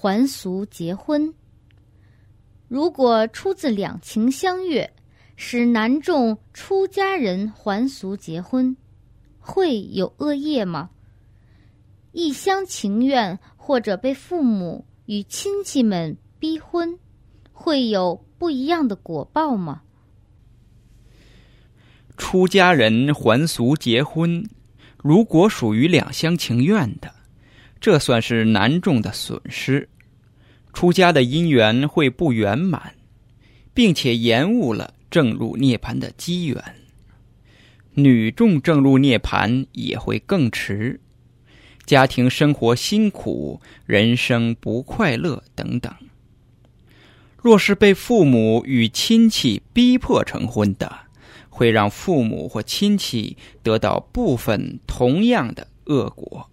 还俗结婚。如果出自两情相悦，使男众出家人还俗结婚，会有恶业吗？一厢情愿或者被父母与亲戚们逼婚，会有不一样的果报吗？出家人还俗结婚，如果属于两厢情愿的，这算是男众的损失，出家的姻缘会不圆满，并且延误了正入涅盘的机缘。女众正入涅盘也会更迟。家庭生活辛苦，人生不快乐等等。若是被父母与亲戚逼迫成婚的，会让父母或亲戚得到部分同样的恶果。